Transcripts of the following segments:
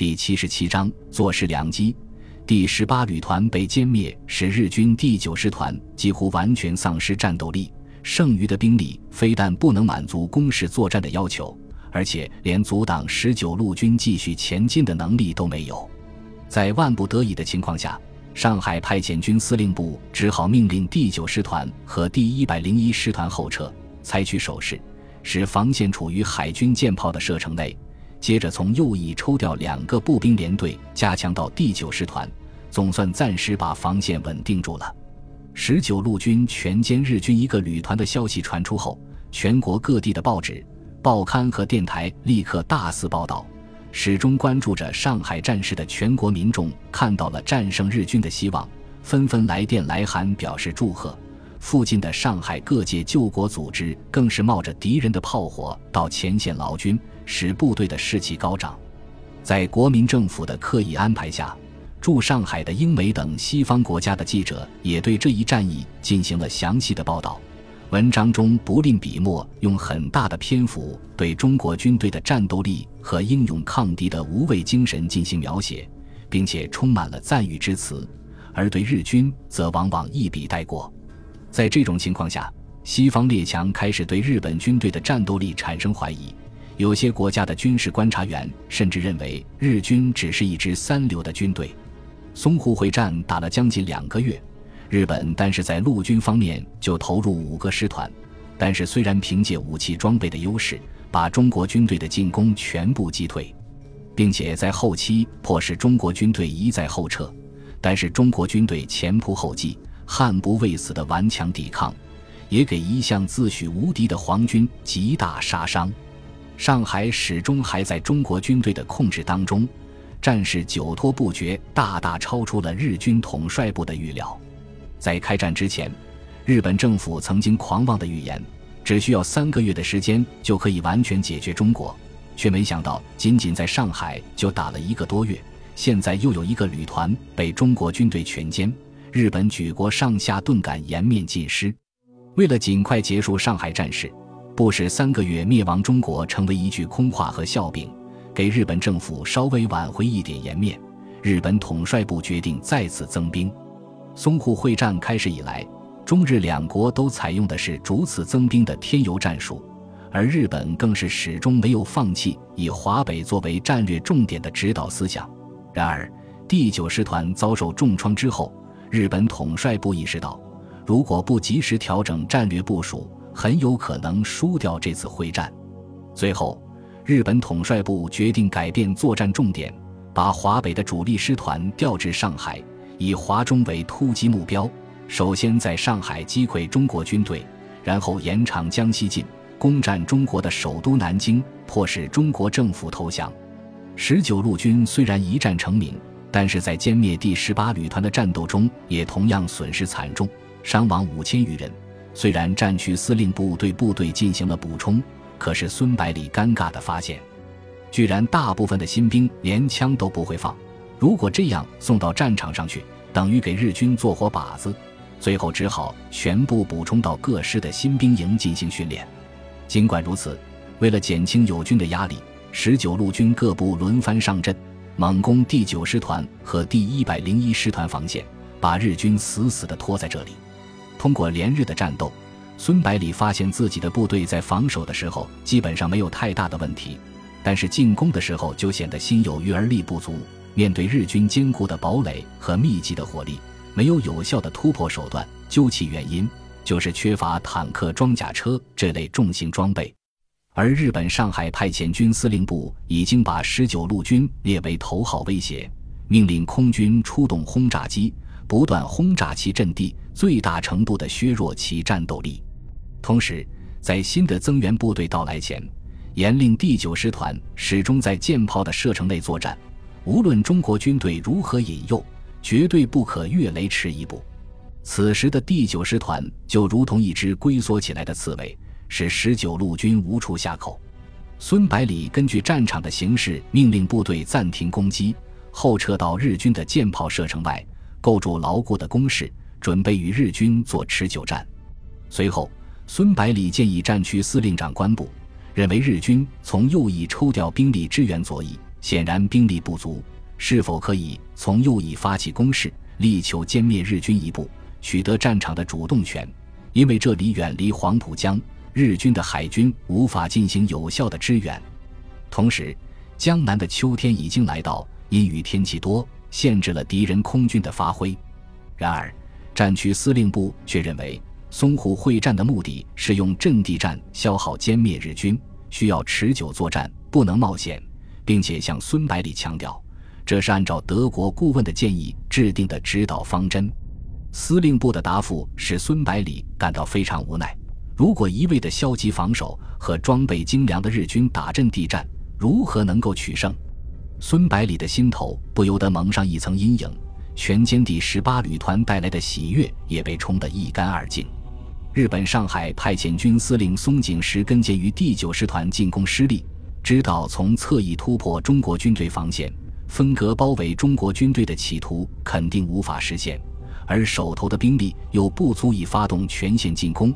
第七十七章坐视良机。第十八旅团被歼灭，使日军第九师团几乎完全丧失战斗力。剩余的兵力非但不能满足攻势作战的要求，而且连阻挡十九路军继续前进的能力都没有。在万不得已的情况下，上海派遣军司令部只好命令第九师团和第一百零一师团后撤，采取守势，使防线处于海军舰炮的射程内。接着从右翼抽调两个步兵连队，加强到第九师团，总算暂时把防线稳定住了。十九路军全歼日军一个旅团的消息传出后，全国各地的报纸、报刊和电台立刻大肆报道。始终关注着上海战事的全国民众看到了战胜日军的希望，纷纷来电来函表示祝贺。附近的上海各界救国组织更是冒着敌人的炮火到前线劳军，使部队的士气高涨。在国民政府的刻意安排下，驻上海的英美等西方国家的记者也对这一战役进行了详细的报道。文章中不吝笔墨，用很大的篇幅对中国军队的战斗力和英勇抗敌的无畏精神进行描写，并且充满了赞誉之词，而对日军则往往一笔带过。在这种情况下，西方列强开始对日本军队的战斗力产生怀疑。有些国家的军事观察员甚至认为日军只是一支三流的军队。淞沪会战打了将近两个月，日本单是在陆军方面就投入五个师团，但是虽然凭借武器装备的优势，把中国军队的进攻全部击退，并且在后期迫使中国军队一再后撤，但是中国军队前仆后继。悍不畏死的顽强抵抗，也给一向自诩无敌的皇军极大杀伤。上海始终还在中国军队的控制当中，战事久拖不决，大大超出了日军统帅部的预料。在开战之前，日本政府曾经狂妄的预言，只需要三个月的时间就可以完全解决中国，却没想到仅仅在上海就打了一个多月，现在又有一个旅团被中国军队全歼。日本举国上下顿感颜面尽失。为了尽快结束上海战事，不使三个月灭亡中国成为一句空话和笑柄，给日本政府稍微挽回一点颜面，日本统帅部决定再次增兵。淞沪会战开始以来，中日两国都采用的是逐次增兵的添油战术，而日本更是始终没有放弃以华北作为战略重点的指导思想。然而，第九师团遭受重创之后，日本统帅部意识到，如果不及时调整战略部署，很有可能输掉这次会战。最后，日本统帅部决定改变作战重点，把华北的主力师团调至上海，以华中为突击目标，首先在上海击溃中国军队，然后延长江西进，攻占中国的首都南京，迫使中国政府投降。十九路军虽然一战成名。但是在歼灭第十八旅团的战斗中，也同样损失惨重，伤亡五千余人。虽然战区司令部对部队进行了补充，可是孙百里尴尬地发现，居然大部分的新兵连枪都不会放。如果这样送到战场上去，等于给日军做活靶子。最后只好全部补充到各师的新兵营进行训练。尽管如此，为了减轻友军的压力，十九路军各部轮番上阵。猛攻第九师团和第一百零一师团防线，把日军死死地拖在这里。通过连日的战斗，孙百里发现自己的部队在防守的时候基本上没有太大的问题，但是进攻的时候就显得心有余而力不足。面对日军坚固的堡垒和密集的火力，没有有效的突破手段。究其原因，就是缺乏坦克、装甲车这类重型装备。而日本上海派遣军司令部已经把十九路军列为头号威胁，命令空军出动轰炸机，不断轰炸其阵地，最大程度地削弱其战斗力。同时，在新的增援部队到来前，严令第九师团始终在舰炮的射程内作战，无论中国军队如何引诱，绝对不可越雷池一步。此时的第九师团就如同一只龟缩起来的刺猬。使十九路军无处下口，孙百里根据战场的形势，命令部队暂停攻击，后撤到日军的舰炮射程外，构筑牢固的工事，准备与日军做持久战。随后，孙百里建议战区司令长官部，认为日军从右翼抽调兵力支援左翼，显然兵力不足，是否可以从右翼发起攻势，力求歼灭日军一部，取得战场的主动权？因为这里远离黄浦江，日军的海军无法进行有效的支援。同时，江南的秋天已经来到，阴雨天气多，限制了敌人空军的发挥。然而，战区司令部却认为，淞沪会战的目的是用阵地战消耗歼灭日军，需要持久作战，不能冒险，并且向孙百里强调，这是按照德国顾问的建议制定的指导方针。司令部的答复使孙百里感到非常无奈。如果一味的消极防守和装备精良的日军打阵地战，如何能够取胜？孙百里的心头不由得蒙上一层阴影。全歼第十八旅团带来的喜悦也被冲得一干二净。日本上海派遣军司令松井石根鉴于第九师团进攻失利，知道从侧翼突破中国军队防线、分割包围中国军队的企图肯定无法实现。而手头的兵力又不足以发动全线进攻，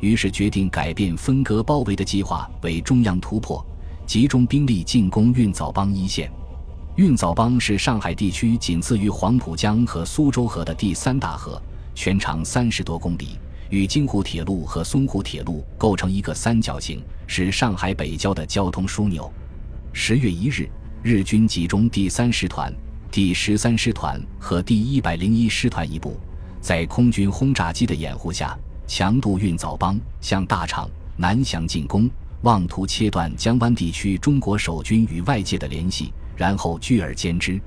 于是决定改变分割包围的计划为中央突破，集中兵力进攻运枣帮一线。运枣帮是上海地区仅次于黄浦江和苏州河的第三大河，全长三十多公里，与京沪铁路和淞沪铁路构成一个三角形，是上海北郊的交通枢纽。十月一日，日军集中第三师团。第十三师团和第一百零一师团一部，在空军轰炸机的掩护下，强渡运枣帮，向大厂南翔进攻，妄图切断江湾地区中国守军与外界的联系，然后聚而歼之。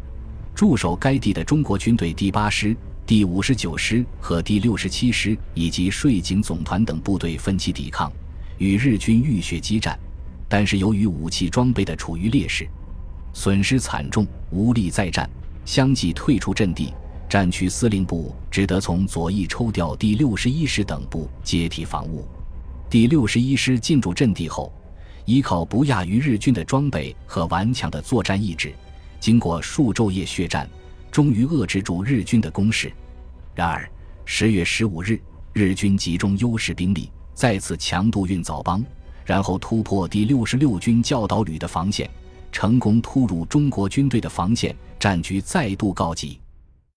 驻守该地的中国军队第八师、第五十九师和第六十七师以及税警总团等部队奋起抵抗，与日军浴血激战，但是由于武器装备的处于劣势。损失惨重，无力再战，相继退出阵地。战区司令部只得从左翼抽调第六十一师等部接替防务。第六十一师进驻阵地后，依靠不亚于日军的装备和顽强的作战意志，经过数昼夜血战，终于遏制住日军的攻势。然而，十月十五日，日军集中优势兵力，再次强渡运枣帮，然后突破第六十六军教导旅的防线。成功突入中国军队的防线，战局再度告急。